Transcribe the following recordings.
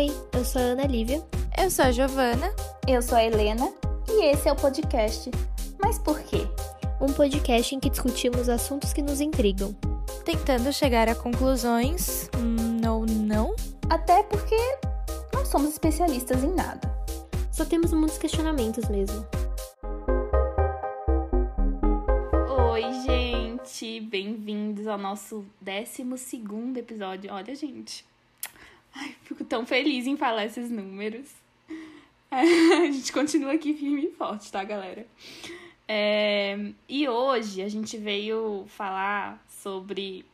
Oi, eu sou a Ana Lívia. Eu sou a Giovana. Eu sou a Helena. E esse é o podcast. Mas por quê? Um podcast em que discutimos assuntos que nos intrigam. Tentando chegar a conclusões. Hum, ou não? Até porque não somos especialistas em nada. Só temos muitos questionamentos mesmo. Oi, gente! Bem-vindos ao nosso 12 episódio. Olha, gente. Ai, fico tão feliz em falar esses números. a gente continua aqui firme e forte, tá, galera? É, e hoje a gente veio falar sobre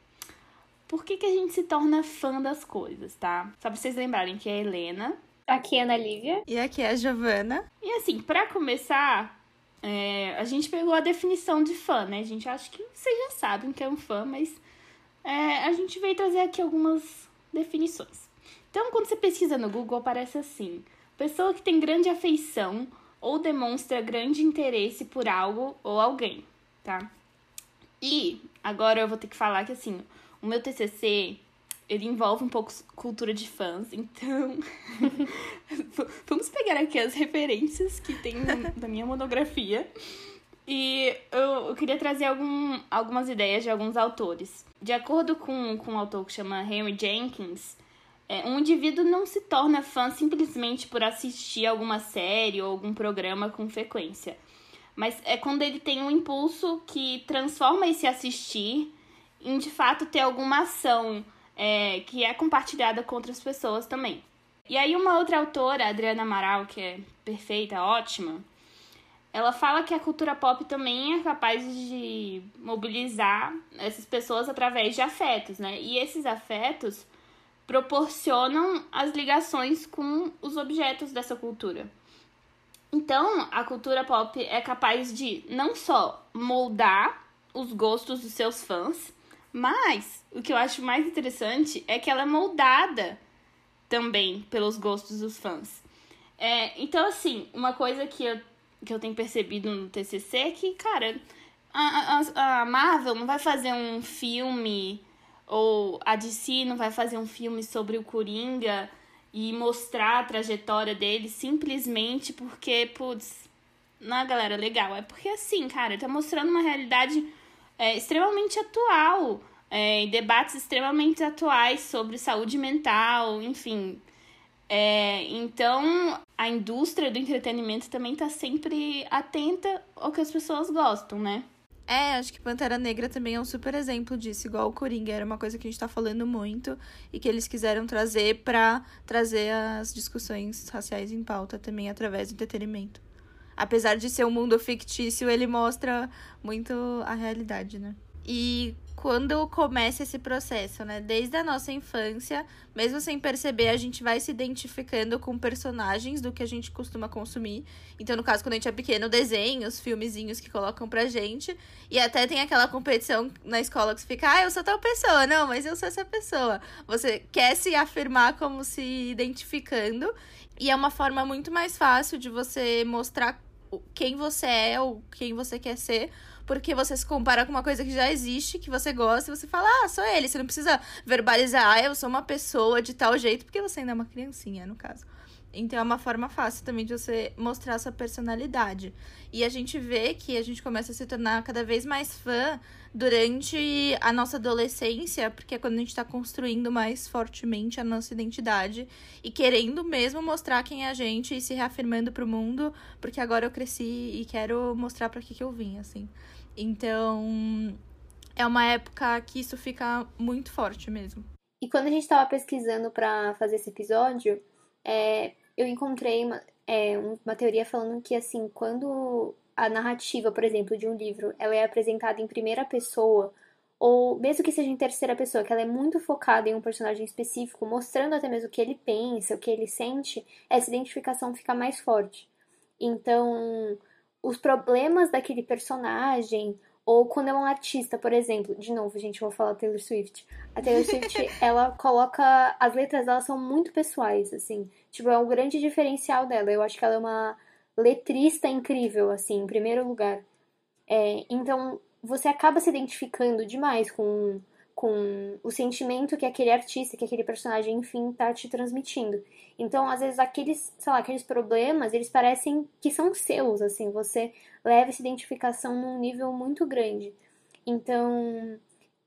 por que, que a gente se torna fã das coisas, tá? Só pra vocês lembrarem que é a Helena. Aqui é a Ana Lívia. E aqui é a Giovana. E assim, para começar, é, a gente pegou a definição de fã, né? A gente acha que vocês já sabem o que é um fã, mas é, a gente veio trazer aqui algumas definições. Então, quando você pesquisa no Google, aparece assim: pessoa que tem grande afeição ou demonstra grande interesse por algo ou alguém, tá? E agora eu vou ter que falar que assim, o meu TCC ele envolve um pouco cultura de fãs, então vamos pegar aqui as referências que tem da minha monografia. E eu, eu queria trazer algum, algumas ideias de alguns autores. De acordo com, com um autor que chama Henry Jenkins, é, um indivíduo não se torna fã simplesmente por assistir alguma série ou algum programa com frequência. Mas é quando ele tem um impulso que transforma esse assistir em de fato ter alguma ação é, que é compartilhada com outras pessoas também. E aí uma outra autora, Adriana Amaral, que é perfeita, ótima, ela fala que a cultura pop também é capaz de mobilizar essas pessoas através de afetos, né? E esses afetos proporcionam as ligações com os objetos dessa cultura. Então, a cultura pop é capaz de não só moldar os gostos dos seus fãs, mas o que eu acho mais interessante é que ela é moldada também pelos gostos dos fãs. É, então, assim, uma coisa que eu, que eu tenho percebido no TCC é que, cara, a, a, a Marvel não vai fazer um filme ou a DC não vai fazer um filme sobre o Coringa e mostrar a trajetória dele simplesmente porque, putz, não, galera, legal. É porque, assim, cara, tá mostrando uma realidade é, extremamente atual, é, debates extremamente atuais sobre saúde mental, enfim. É, então, a indústria do entretenimento também está sempre atenta ao que as pessoas gostam, né? É, acho que Pantera Negra também é um super exemplo disso, igual o Coringa, era uma coisa que a gente tá falando muito e que eles quiseram trazer para trazer as discussões raciais em pauta também através do entretenimento apesar de ser um mundo fictício, ele mostra muito a realidade, né? E quando começa esse processo, né? Desde a nossa infância, mesmo sem perceber, a gente vai se identificando com personagens do que a gente costuma consumir. Então, no caso, quando a gente é pequeno, desenhos, filmezinhos que colocam pra gente. E até tem aquela competição na escola que você fica, ah, eu sou tal pessoa. Não, mas eu sou essa pessoa. Você quer se afirmar como se identificando. E é uma forma muito mais fácil de você mostrar quem você é ou quem você quer ser, porque você se compara com uma coisa que já existe, que você gosta, e você fala, ah, sou ele. Você não precisa verbalizar, ah, eu sou uma pessoa de tal jeito, porque você ainda é uma criancinha, no caso. Então é uma forma fácil também de você mostrar sua personalidade. E a gente vê que a gente começa a se tornar cada vez mais fã durante a nossa adolescência, porque é quando a gente está construindo mais fortemente a nossa identidade e querendo mesmo mostrar quem é a gente e se reafirmando pro mundo, porque agora eu cresci e quero mostrar para que que eu vim, assim. Então, é uma época que isso fica muito forte mesmo. E quando a gente estava pesquisando para fazer esse episódio, é, eu encontrei uma, é, uma teoria falando que, assim, quando a narrativa, por exemplo, de um livro, ela é apresentada em primeira pessoa, ou mesmo que seja em terceira pessoa, que ela é muito focada em um personagem específico, mostrando até mesmo o que ele pensa, o que ele sente, essa identificação fica mais forte. Então, os problemas daquele personagem, ou quando é um artista, por exemplo, de novo, gente, eu vou falar Taylor Swift. A Taylor Swift, ela coloca. As letras dela são muito pessoais, assim. Tipo, é um grande diferencial dela. Eu acho que ela é uma letrista incrível, assim, em primeiro lugar. É, então, você acaba se identificando demais com, com o sentimento que aquele artista, que aquele personagem, enfim, tá te transmitindo. Então, às vezes, aqueles, sei lá, aqueles problemas, eles parecem que são seus, assim, você leva essa identificação num nível muito grande. Então,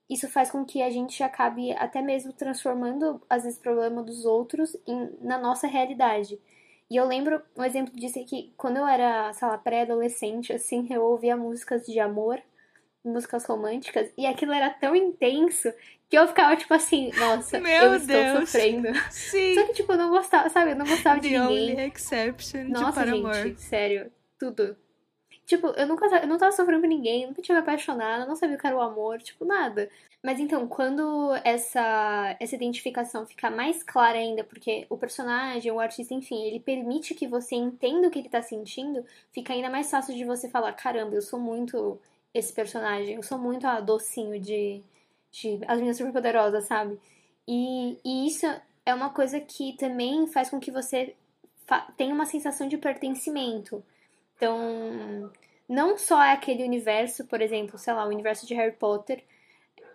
isso faz com que a gente acabe até mesmo transformando, às vezes, problema dos outros em, na nossa realidade. E eu lembro, um exemplo disso é que quando eu era, sei lá, pré-adolescente, assim, eu ouvia músicas de amor, músicas românticas, e aquilo era tão intenso que eu ficava, tipo assim, nossa, Meu eu estou Deus. sofrendo. Sim. Só que, tipo, eu não gostava, sabe? Eu não gostava de The ninguém. only exception de Nossa, Paramore. gente, sério, tudo. Tipo, eu nunca eu não tava sofrendo por ninguém, nunca tinha me apaixonado, não sabia o que era o amor, tipo, nada. Mas então, quando essa, essa identificação fica mais clara ainda, porque o personagem, o artista, enfim, ele permite que você entenda o que ele tá sentindo, fica ainda mais fácil de você falar, caramba, eu sou muito esse personagem, eu sou muito a docinho de, de As Minhas Superpoderosas, sabe? E, e isso é uma coisa que também faz com que você tenha uma sensação de pertencimento. Então, não só é aquele universo, por exemplo, sei lá, o universo de Harry Potter,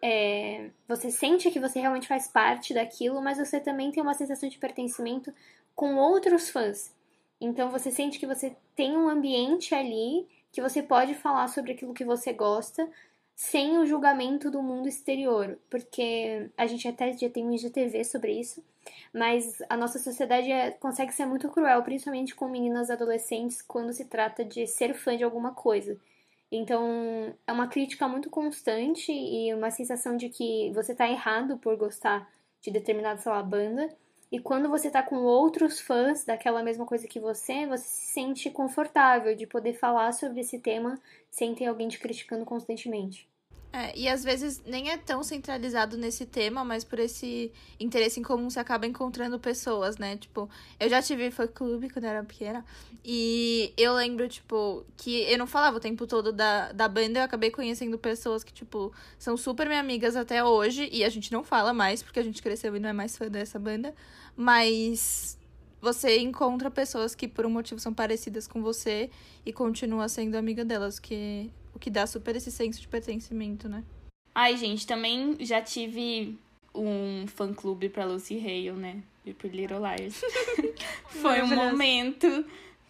é, você sente que você realmente faz parte daquilo, mas você também tem uma sensação de pertencimento com outros fãs. Então você sente que você tem um ambiente ali que você pode falar sobre aquilo que você gosta sem o julgamento do mundo exterior, porque a gente até já tem um IGTV sobre isso, mas a nossa sociedade é- consegue ser muito cruel, principalmente com meninas adolescentes, quando se trata de ser fã de alguma coisa. Então, é uma crítica muito constante e uma sensação de que você tá errado por gostar de determinada, lá, banda. E quando você tá com outros fãs daquela mesma coisa que você, você se sente confortável de poder falar sobre esse tema sem ter alguém te criticando constantemente. É, e às vezes nem é tão centralizado nesse tema, mas por esse interesse em comum você acaba encontrando pessoas, né? Tipo, eu já tive fã clube quando eu era pequena. E eu lembro, tipo, que eu não falava o tempo todo da, da banda, eu acabei conhecendo pessoas que, tipo, são super minhas amigas até hoje. E a gente não fala mais, porque a gente cresceu e não é mais fã dessa banda. Mas você encontra pessoas que por um motivo são parecidas com você e continua sendo amiga delas, que o que dá super esse senso de pertencimento, né? Ai, gente, também já tive um fã-clube pra Lucy Hale, né? E por Little Liars. Foi um momento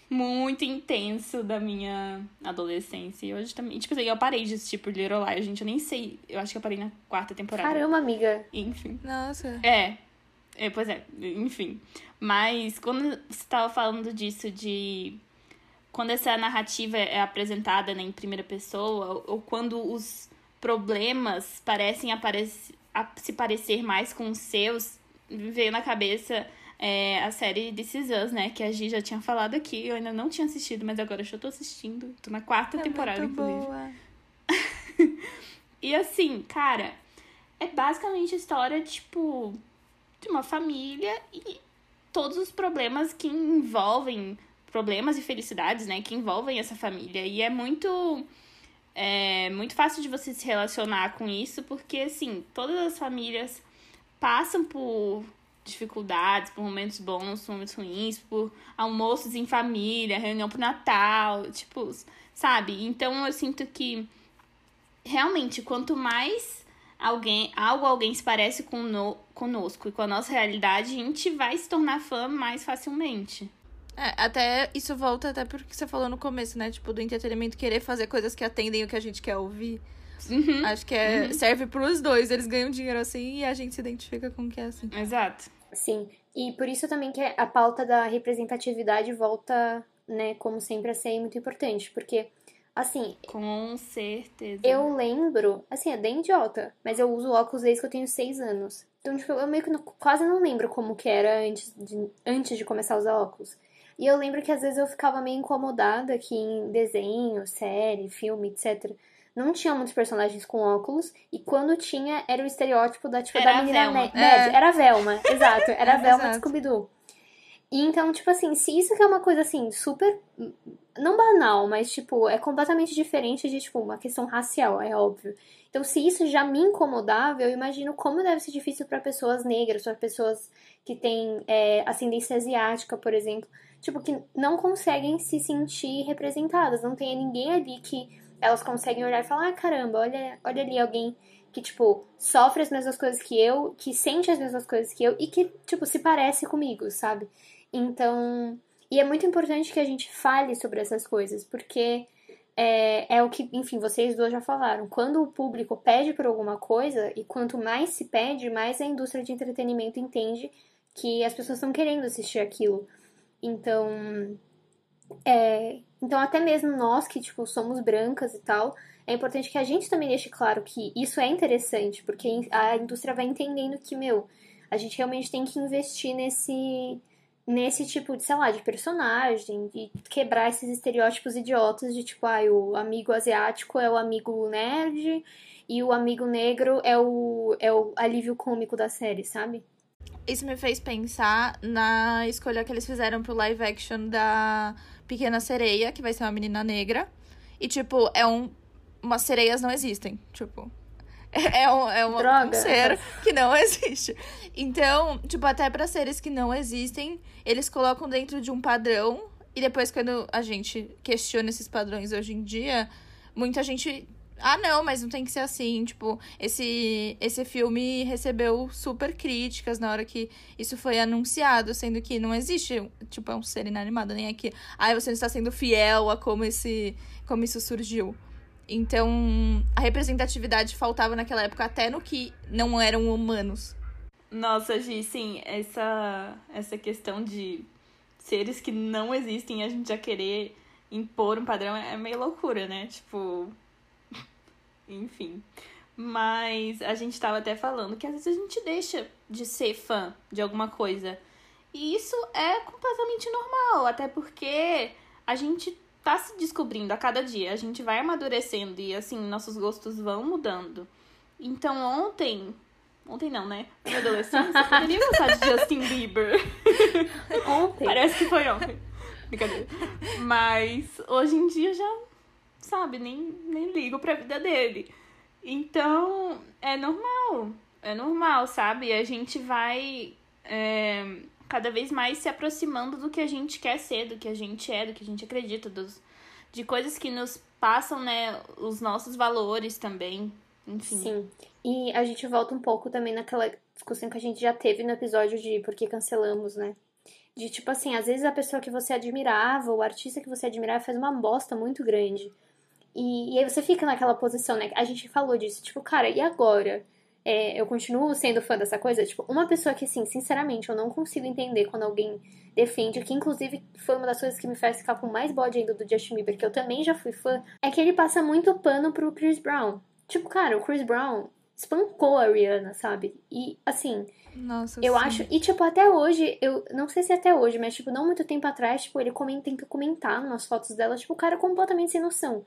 muito intenso da minha adolescência. E hoje também. Tipo assim, eu parei de assistir por Little Liars, gente. Eu nem sei. Eu acho que eu parei na quarta temporada. Caramba, amiga. Enfim. Nossa. É. é. Pois é, enfim. Mas quando você tava falando disso de. Quando essa narrativa é apresentada né, em primeira pessoa, ou, quando os problemas parecem aparecer, se parecer mais com os seus, veio na cabeça é, a série This Is Us, né? Que a Gi já tinha falado aqui. Eu ainda não tinha assistido, mas agora eu já tô assistindo. Tô na quarta É temporada, muito inclusive. boa. E assim, cara, é basicamente a história, tipo, de uma família e todos os problemas que envolvem, problemas e felicidades, né, que envolvem essa família. E é muito. É muito fácil de você se relacionar com isso, porque, assim, todas as famílias passam por dificuldades, por momentos bons, momentos ruins, por almoços em família, reunião pro Natal, tipo, sabe? Então eu sinto que realmente, quanto mais alguém, algo alguém se parece com no, conosco e com a nossa realidade, a gente vai se tornar fã mais facilmente. É, até isso volta até porque você falou no começo, né? Tipo, do entretenimento querer fazer coisas que atendem o que a gente quer ouvir. Uhum. Acho que é, serve pros dois. Eles ganham dinheiro assim e a gente se identifica com o que é assim. Exato. Sim. E por isso também que a pauta da representatividade volta, né, como sempre, a ser muito importante. Porque, assim, Com certeza. Eu lembro, assim, é bem idiota, mas eu uso óculos desde que eu tenho seis anos. Então, tipo, eu meio que não- quase não lembro como que era antes de, antes de começar a usar óculos. E eu lembro que às vezes eu ficava meio incomodada que em desenho, série, filme, etc. Não tinha muitos personagens com óculos. E quando tinha, era o estereótipo da, tipo, Era da menina Velma. É. Era a Velma, exato. Era a Velma de exato. Scooby-Doo. Então, tipo assim, se isso que é uma coisa assim, super. Não banal, mas, tipo, é completamente diferente de, tipo, uma questão racial, é óbvio. Então, se isso já me incomodava, eu imagino como deve ser difícil para pessoas negras, para pessoas que têm é, ascendência asiática, por exemplo. Tipo, que não conseguem se sentir representadas. Não tem ninguém ali que elas conseguem olhar e falar: ah, caramba, olha, olha ali alguém que, tipo, sofre as mesmas coisas que eu, que sente as mesmas coisas que eu e que, tipo, se parece comigo, sabe? Então. E é muito importante que a gente fale sobre essas coisas, porque é, é o que, enfim, vocês dois já falaram. Quando o público pede por alguma coisa, e quanto mais se pede, mais a indústria de entretenimento entende que as pessoas estão querendo assistir aquilo. Então. É, então, até mesmo nós que, tipo, somos brancas e tal, é importante que a gente também deixe claro que isso é interessante, porque a indústria vai entendendo que, meu, a gente realmente tem que investir nesse nesse tipo de, sei lá, de personagem, de quebrar esses estereótipos idiotas de tipo, ah, o amigo asiático é o amigo nerd e o amigo negro é o, é o alívio cômico da série, sabe? Isso me fez pensar na escolha que eles fizeram pro live action da Pequena Sereia, que vai ser uma menina negra. E, tipo, é um umas sereias não existem. Tipo, é um, é uma, um ser que não existe. Então, tipo, até para seres que não existem, eles colocam dentro de um padrão. E depois, quando a gente questiona esses padrões hoje em dia, muita gente. Ah, não, mas não tem que ser assim. Tipo, esse, esse filme recebeu super críticas na hora que isso foi anunciado, sendo que não existe, tipo, é um ser inanimado, nem aqui. Ah, você não está sendo fiel a como, esse, como isso surgiu. Então, a representatividade faltava naquela época até no que não eram humanos. Nossa, Gi, sim, essa, essa questão de seres que não existem a gente já querer impor um padrão é meio loucura, né? Tipo. Enfim. Mas a gente tava até falando que às vezes a gente deixa de ser fã de alguma coisa. E isso é completamente normal, até porque a gente tá se descobrindo a cada dia. A gente vai amadurecendo e, assim, nossos gostos vão mudando. Então, ontem. Ontem não, né? Na minha adolescência, eu poderia gostar de Justin Bieber. Ontem. Parece que foi ontem. Brincadeira. Mas hoje em dia já, sabe, nem, nem ligo pra vida dele. Então, é normal. É normal, sabe? A gente vai. É cada vez mais se aproximando do que a gente quer ser, do que a gente é, do que a gente acredita, dos, de coisas que nos passam, né, os nossos valores também, enfim. Sim. E a gente volta um pouco também naquela discussão que a gente já teve no episódio de por que cancelamos, né? De tipo assim, às vezes a pessoa que você admirava, o artista que você admirava faz uma bosta muito grande. E, e aí você fica naquela posição, né? A gente falou disso, tipo, cara, e agora? é, eu continuo sendo fã dessa coisa. Tipo, uma pessoa que, assim, sinceramente, eu não consigo entender quando alguém defende, que inclusive foi uma das coisas que me faz ficar com mais bode ainda do Justin Bieber, que eu também já fui fã, é que ele passa muito pano pro Chris Brown. Tipo, cara, o Chris Brown espancou a Rihanna, sabe? E, assim, Nossa, eu sim. acho. E, tipo, até hoje, eu não sei se é até hoje, mas, tipo, não muito tempo atrás, tipo, ele comenta, tenta comentar nas fotos dela, tipo, o cara completamente sem noção.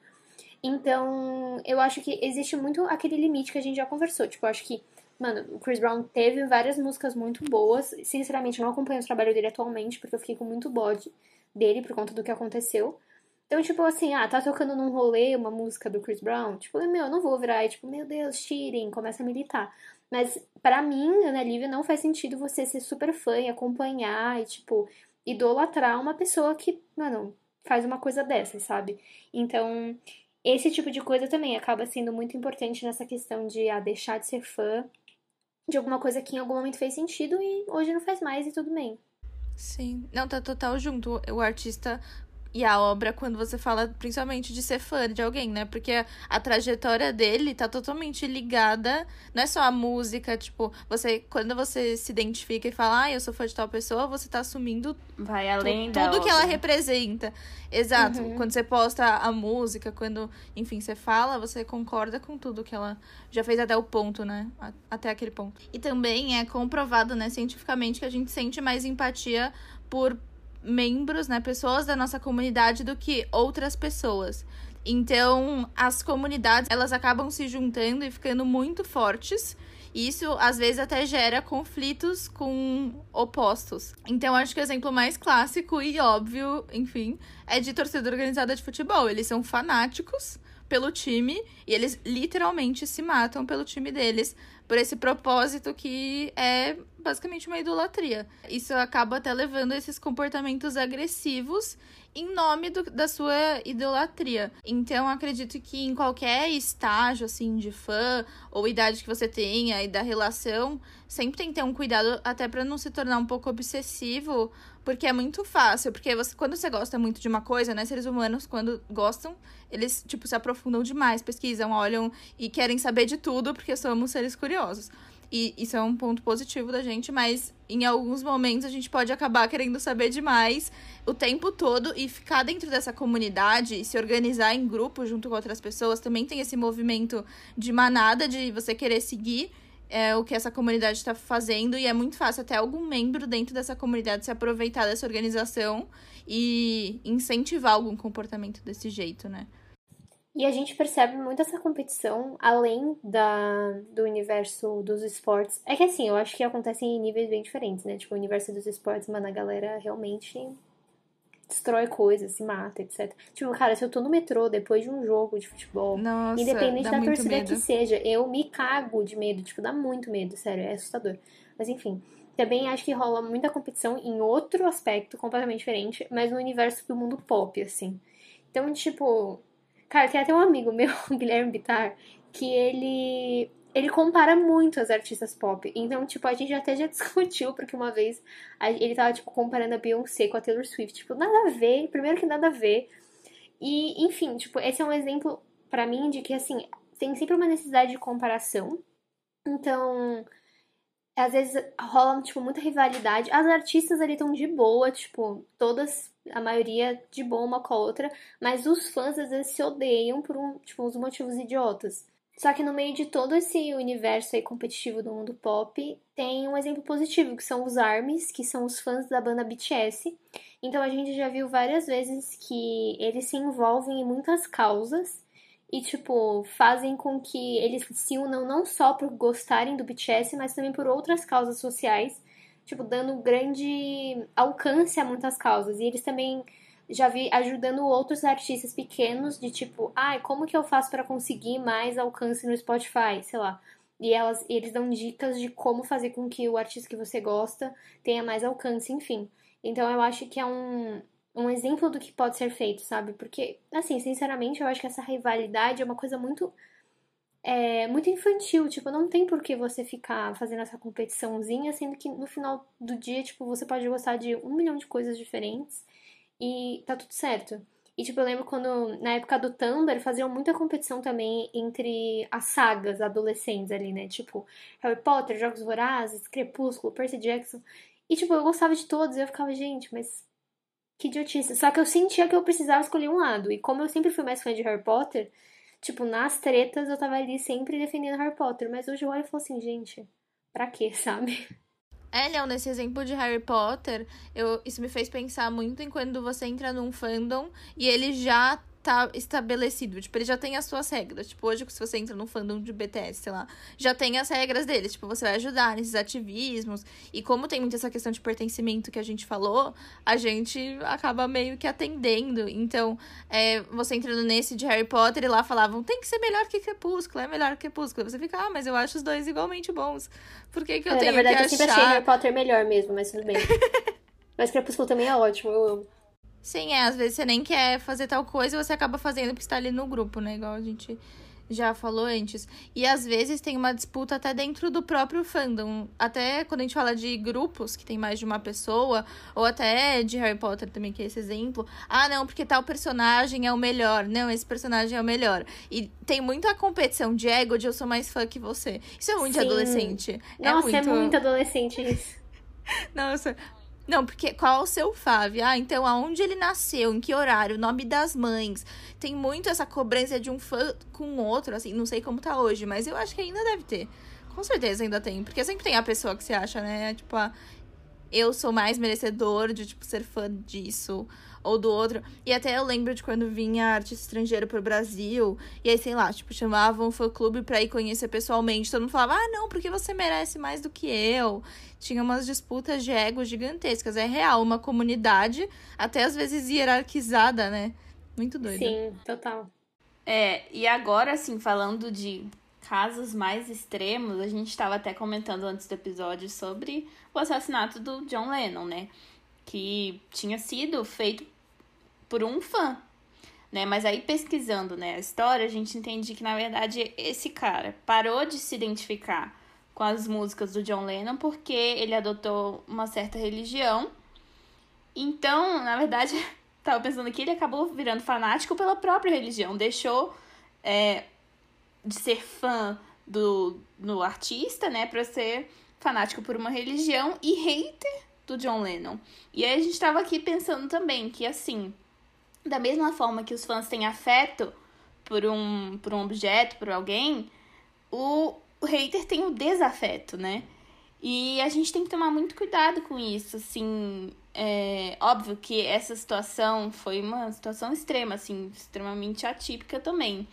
Então, eu acho que existe muito aquele limite que a gente já conversou. Tipo, eu acho que, mano, o Chris Brown teve várias músicas muito boas. Sinceramente, eu não acompanho o trabalho dele atualmente, porque eu fiquei com muito bode dele por conta do que aconteceu. Então, tipo assim, ah, tá tocando num rolê uma música do Chris Brown. Tipo, meu, eu não vou virar e, tipo, meu Deus, tirem, começa a militar. Mas, para mim, Ana Lívia, não faz sentido você ser super fã e acompanhar e, tipo, idolatrar uma pessoa que, mano, faz uma coisa dessa, sabe? Então, esse tipo de coisa também acaba sendo muito importante nessa questão de ah, deixar de ser fã de alguma coisa que em algum momento fez sentido e hoje não faz mais e tudo bem. Sim. Não, tá total junto. O artista e a obra quando você fala principalmente de ser fã de alguém, né? Porque a, a, trajetória dele tá totalmente ligada, não é só a música, tipo, você quando você se identifica e fala, ah, eu sou fã de tal pessoa, você tá assumindo vai além tu, da tudo obra. que ela representa. Exato. Uhum. Quando você posta a música, quando, enfim, você fala, você concorda com tudo que ela já fez até o ponto, né? Até aquele ponto. E também é comprovado, né, cientificamente que a gente sente mais empatia por membros, né, pessoas da nossa comunidade do que outras pessoas. Então, as comunidades, elas acabam se juntando e ficando muito fortes. Isso, às vezes, até gera conflitos com opostos. Então, acho que o exemplo mais clássico e óbvio, enfim, é de torcida organizada de futebol. Eles são fanáticos pelo time e eles literalmente se matam pelo time deles por esse propósito que é basicamente uma idolatria. Isso acaba até levando a esses comportamentos agressivos em nome do, da sua idolatria. Então, acredito que em qualquer estágio, assim, de fã, ou idade que você tenha e da relação, sempre tem que ter um cuidado até para não se tornar um pouco obsessivo, porque é muito fácil. Porque você, quando você gosta muito de uma coisa, né, seres humanos, quando gostam, eles, tipo, se aprofundam demais, pesquisam, olham e querem saber de tudo, porque somos seres curiosos. E isso é um ponto positivo da gente, mas em alguns momentos a gente pode acabar querendo saber demais o tempo todo e ficar dentro dessa comunidade e se organizar em grupo junto com outras pessoas. Também tem esse movimento de manada de você querer seguir é, o que essa comunidade está fazendo, e é muito fácil até algum membro dentro dessa comunidade se aproveitar dessa organização e incentivar algum comportamento desse jeito, né? E a gente percebe muito essa competição além da, do universo dos esportes. É que assim, eu acho que acontece em níveis bem diferentes, né? Tipo, o universo dos esportes, mano, a galera realmente destrói coisas, se mata, etc. Tipo, cara, se eu tô no metrô depois de um jogo de futebol, Nossa, independente da torcida medo. que seja, eu me cago de medo. Tipo, dá muito medo, sério, é assustador. Mas enfim. Também acho que rola muita competição em outro aspecto completamente diferente, mas no universo do mundo pop, assim. Então, tipo, Cara, tem até um amigo meu, Guilherme Bittar, que ele ele compara muito as artistas pop. Então, tipo, a gente até já discutiu, porque uma vez ele tava, tipo, comparando a Beyoncé com a Taylor Swift. Tipo, nada a ver, primeiro que nada a ver. E, enfim, tipo, esse é um exemplo para mim de que, assim, tem sempre uma necessidade de comparação. Então, às vezes rola, tipo, muita rivalidade. As artistas ali estão de boa, tipo, todas a maioria de boa uma com a outra, mas os fãs às vezes se odeiam por um, tipo, uns motivos idiotas. Só que no meio de todo esse universo aí competitivo do mundo pop, tem um exemplo positivo, que são os ARMYs, que são os fãs da banda BTS. Então a gente já viu várias vezes que eles se envolvem em muitas causas e, tipo, fazem com que eles se unam não só por gostarem do BTS, mas também por outras causas sociais tipo, dando grande alcance a muitas causas. E eles também já vi ajudando outros artistas pequenos de tipo, ai, ah, como que eu faço para conseguir mais alcance no Spotify, sei lá. E elas, eles dão dicas de como fazer com que o artista que você gosta tenha mais alcance, enfim. Então eu acho que é um, um exemplo do que pode ser feito, sabe? Porque, assim, sinceramente, eu acho que essa rivalidade é uma coisa muito é muito infantil, tipo, não tem por que você ficar fazendo essa competiçãozinha, sendo que no final do dia, tipo, você pode gostar de um milhão de coisas diferentes e tá tudo certo. E, tipo, eu lembro quando, na época do Tumblr, faziam muita competição também entre as sagas adolescentes ali, né? Tipo, Harry Potter, Jogos Vorazes, Crepúsculo, Percy Jackson. E, tipo, eu gostava de todos e eu ficava, gente, mas que idiotice. Só que eu sentia que eu precisava escolher um lado. E como eu sempre fui mais fã de Harry Potter, Tipo, nas tretas eu tava ali sempre defendendo Harry Potter, mas hoje eu olho e falo assim, gente, pra quê, sabe? É, Léo, nesse exemplo de Harry Potter, eu, isso me fez pensar muito em quando você entra num fandom e ele já tá estabelecido. Tipo, ele já tem as suas regras. Tipo, hoje, se você entra no fandom de BTS, sei lá, já tem as regras deles. Tipo, você vai ajudar nesses ativismos. E como tem muito essa questão de pertencimento que a gente falou, a gente acaba meio que atendendo. Então, é, você entrando nesse de Harry Potter e lá falavam, tem que ser melhor que Crepúsculo, é melhor que Crepúsculo. Você fica, ah, mas eu acho os dois igualmente bons. Por que, que eu é, tenho na verdade, que eu sempre achei Harry Potter melhor mesmo, mas tudo bem. mas Crepúsculo também é ótimo, eu amo. Sim, é, às vezes você nem quer fazer tal coisa e você acaba fazendo porque está ali no grupo, né? Igual a gente já falou antes. E às vezes tem uma disputa até dentro do próprio fandom. Até quando a gente fala de grupos que tem mais de uma pessoa, ou até de Harry Potter também, que é esse exemplo. Ah, não, porque tal personagem é o melhor. Não, esse personagem é o melhor. E tem muita competição de ego de eu sou mais fã que você. Isso é muito Sim. adolescente. É Nossa, é muito... é muito adolescente isso. Nossa, não, porque qual o seu Fábio? Ah, então aonde ele nasceu, em que horário, nome das mães. Tem muito essa cobrança de um fã com outro, assim, não sei como tá hoje, mas eu acho que ainda deve ter. Com certeza ainda tem, porque sempre tem a pessoa que você acha, né? Tipo, ah, eu sou mais merecedor de, tipo, ser fã disso ou do outro. E até eu lembro de quando vinha artista estrangeiro pro Brasil, e aí, sei lá, tipo, chamavam um fã-clube pra ir conhecer pessoalmente. Todo mundo falava, ah, não, porque você merece mais do que eu. Tinha umas disputas de ego gigantescas. É real, uma comunidade, até às vezes hierarquizada, né? Muito doido. Sim, total. É, e agora, assim, falando de casos mais extremos, a gente estava até comentando antes do episódio sobre o assassinato do John Lennon, né? Que tinha sido feito por um fã, né? Mas aí pesquisando, né, a história, a gente entende que na verdade esse cara parou de se identificar com as músicas do John Lennon porque ele adotou uma certa religião. Então, na verdade, tava pensando que ele acabou virando fanático pela própria religião, deixou é, de ser fã do, do artista, né, para ser fanático por uma religião e hater do John Lennon. E aí a gente tava aqui pensando também que assim, da mesma forma que os fãs têm afeto por um, por um objeto, por alguém, o, o hater tem o desafeto, né? E a gente tem que tomar muito cuidado com isso, assim. É óbvio que essa situação foi uma situação extrema, assim, extremamente atípica também.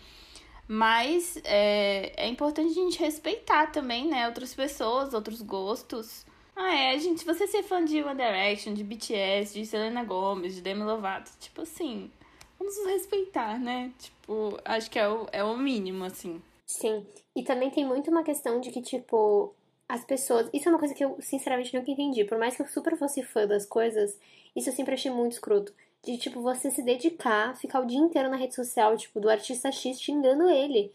Mas é, é importante a gente respeitar também, né, outras pessoas, outros gostos. Ah, é, gente, você ser fã de One Direction, de BTS, de Selena Gomez, de Demi Lovato, tipo assim, vamos nos respeitar, né? Tipo, acho que é o, é o mínimo, assim. Sim. E também tem muito uma questão de que, tipo, as pessoas. Isso é uma coisa que eu, sinceramente, nunca entendi. Por mais que eu super fosse fã das coisas, isso eu sempre achei muito escroto. De, tipo, você se dedicar, ficar o dia inteiro na rede social, tipo, do artista X xingando ele.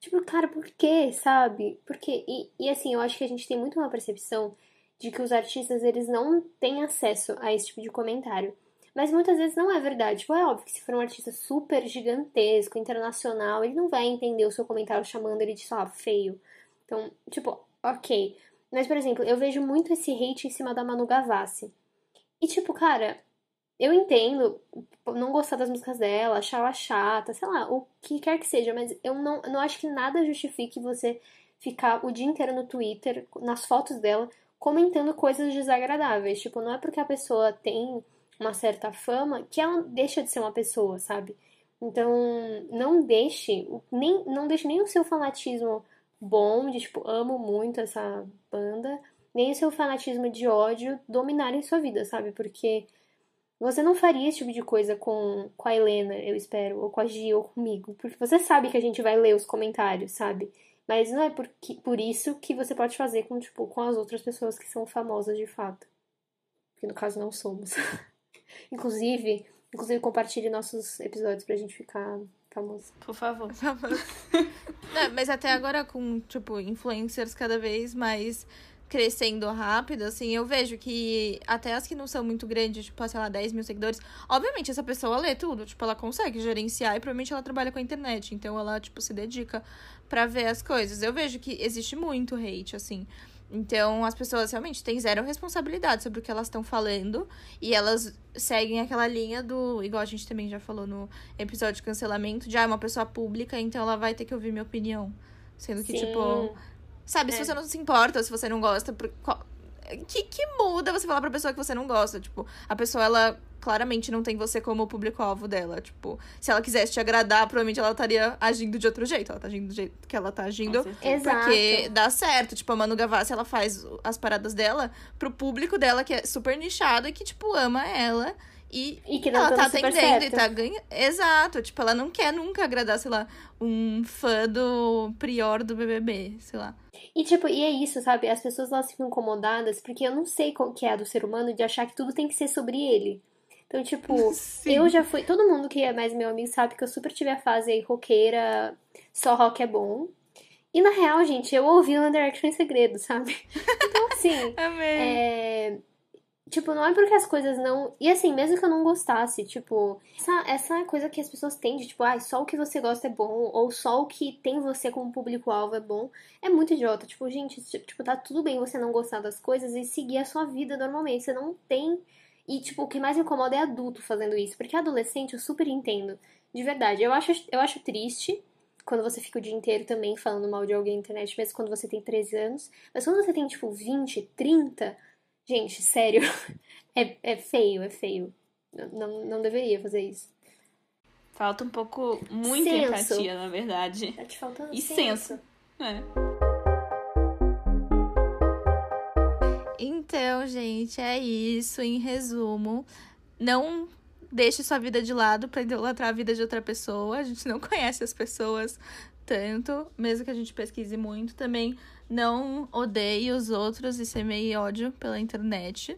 Tipo, cara, por quê, sabe? Porque. E, e assim, eu acho que a gente tem muito uma percepção de que os artistas eles não têm acesso a esse tipo de comentário. Mas muitas vezes não é verdade. Tipo, é óbvio que se for um artista super gigantesco, internacional, ele não vai entender o seu comentário chamando ele de, lá, feio. Então, tipo, ok. Mas, por exemplo, eu vejo muito esse hate em cima da Manu Gavassi. E, tipo, cara, eu entendo não gostar das músicas dela, achar ela chata, sei lá, o que quer que seja, mas eu não, não acho que nada justifique você ficar o dia inteiro no Twitter, nas fotos dela, comentando coisas desagradáveis. Tipo, não é porque a pessoa tem uma certa fama que ela deixa de ser uma pessoa, sabe? Então, não deixe, nem, não deixe nem o seu fanatismo bom, de tipo, amo muito essa banda, nem o seu fanatismo de ódio dominarem sua vida, sabe? Porque você não faria esse tipo de coisa com, com a Helena, eu espero, ou com a Gi, ou comigo, porque você sabe que a gente vai ler os comentários, sabe? Mas não é por, por isso que você pode fazer com, tipo, com as outras pessoas que são famosas de fato. Que no caso não somos. inclusive, inclusive compartilhe nossos episódios pra gente ficar famoso. Por favor. não, mas até agora com, tipo, influencers cada vez mais crescendo rápido, assim, eu vejo que até as que não são muito grandes, tipo, sei lá, 10 mil seguidores, obviamente essa pessoa lê tudo, tipo, ela consegue gerenciar e provavelmente ela trabalha com a internet, então ela, tipo, se dedica para ver as coisas. Eu vejo que existe muito hate, assim. Então, as pessoas realmente têm zero responsabilidade sobre o que elas estão falando. E elas seguem aquela linha do. Igual a gente também já falou no episódio de cancelamento, de ah, é uma pessoa pública, então ela vai ter que ouvir minha opinião. Sendo que, Sim. tipo. Sabe, é. se você não se importa, se você não gosta. Por... Que, que muda você falar pra pessoa que você não gosta? Tipo, a pessoa, ela claramente não tem você como público-alvo dela. Tipo, se ela quisesse te agradar, provavelmente ela estaria agindo de outro jeito. Ela tá agindo do jeito que ela tá agindo. Porque dá certo. Tipo, a Manu Gavassi, ela faz as paradas dela pro público dela, que é super nichado e que, tipo, ama ela. E, e que não ela tá atendendo e tá ganhando. Exato. Tipo, ela não quer nunca agradar, sei lá, um fã do prior do BBB, sei lá. E, tipo, e é isso, sabe? As pessoas elas ficam incomodadas porque eu não sei qual que é a do ser humano de achar que tudo tem que ser sobre ele. Então, tipo, Sim. eu já fui. Todo mundo que é mais meu amigo sabe que eu super tive a fase aí roqueira, só rock é bom. E na real, gente, eu ouvi One Direction em segredo, sabe? Então, assim. Amei. É... Tipo, não é porque as coisas não. E assim, mesmo que eu não gostasse, tipo, essa, essa coisa que as pessoas têm de, tipo, ah, só o que você gosta é bom, ou só o que tem você como público-alvo é bom, é muito idiota. Tipo, gente, tipo, tá tudo bem você não gostar das coisas e seguir a sua vida normalmente. Você não tem e, tipo, o que mais incomoda é adulto fazendo isso. Porque adolescente eu super entendo. De verdade. Eu acho, eu acho triste quando você fica o dia inteiro também falando mal de alguém na internet, mesmo quando você tem 13 anos. Mas quando você tem, tipo, 20, 30, gente, sério, é, é feio, é feio. Não, não deveria fazer isso. Falta um pouco, muita senso. empatia, na verdade. Tá te faltando e senso. senso. É. Então, gente, é isso. Em resumo, não deixe sua vida de lado pra idolatrar a vida de outra pessoa. A gente não conhece as pessoas tanto, mesmo que a gente pesquise muito. Também não odeie os outros e semeie ódio pela internet,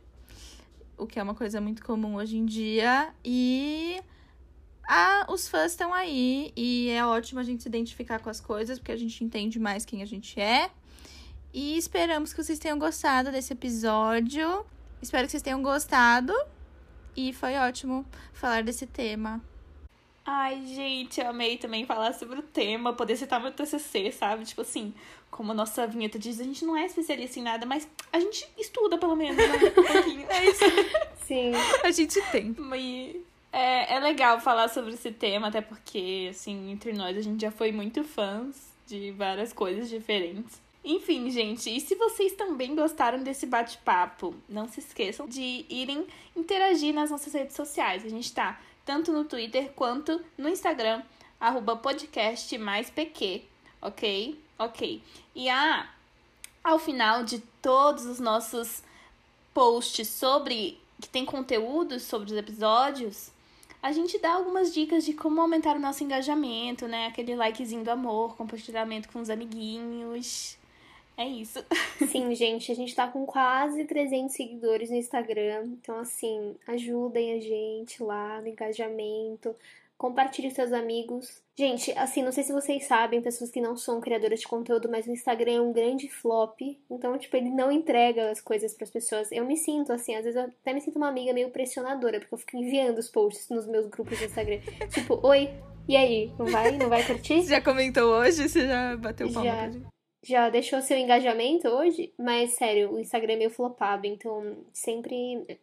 o que é uma coisa muito comum hoje em dia. E ah, os fãs estão aí e é ótimo a gente se identificar com as coisas, porque a gente entende mais quem a gente é. E esperamos que vocês tenham gostado desse episódio. Espero que vocês tenham gostado. E foi ótimo falar desse tema. Ai, gente, eu amei também falar sobre o tema, poder citar meu TCC, sabe? Tipo assim, como a nossa vinheta diz, a gente não é especialista em nada, mas a gente estuda pelo menos, né? Um pouquinho. É isso. Sim. A gente tem. E é, é legal falar sobre esse tema, até porque, assim, entre nós a gente já foi muito fãs de várias coisas diferentes. Enfim, gente, e se vocês também gostaram desse bate-papo, não se esqueçam de irem interagir nas nossas redes sociais. A gente tá tanto no Twitter quanto no Instagram, arroba podcast mais PQ, ok? Ok. E ah, ao final de todos os nossos posts sobre que tem conteúdos sobre os episódios, a gente dá algumas dicas de como aumentar o nosso engajamento, né? Aquele likezinho do amor, compartilhamento com os amiguinhos. É isso. Sim, gente, a gente tá com quase 300 seguidores no Instagram. Então, assim, ajudem a gente lá no engajamento. Compartilhe com seus amigos. Gente, assim, não sei se vocês sabem, pessoas que não são criadoras de conteúdo, mas o Instagram é um grande flop. Então, tipo, ele não entrega as coisas para as pessoas. Eu me sinto assim, às vezes eu até me sinto uma amiga meio pressionadora, porque eu fico enviando os posts nos meus grupos do Instagram. tipo, oi, e aí? Não vai? Não vai curtir? Você já comentou hoje? Você já bateu palma já. Já deixou seu engajamento hoje, mas sério, o Instagram é meio flopado, então sempre.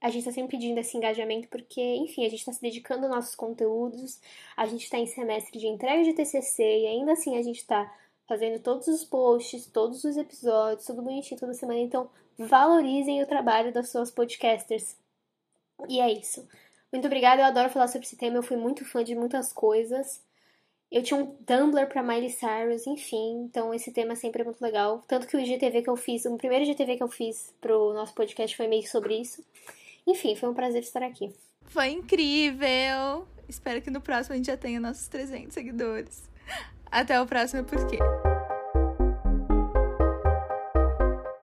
A gente tá sempre pedindo esse engajamento porque, enfim, a gente tá se dedicando aos nossos conteúdos, a gente tá em semestre de entrega de TCC e ainda assim a gente tá fazendo todos os posts, todos os episódios, tudo bonitinho toda semana. Então, valorizem o trabalho das suas podcasters. E é isso. Muito obrigada, eu adoro falar sobre esse tema, eu fui muito fã de muitas coisas. Eu tinha um Tumblr pra Miley Cyrus, enfim, então esse tema sempre é muito legal. Tanto que o IGTV que eu fiz, o primeiro IGTV que eu fiz pro nosso podcast foi meio que sobre isso. Enfim, foi um prazer estar aqui. Foi incrível! Espero que no próximo a gente já tenha nossos 300 seguidores. Até o próximo Porquê.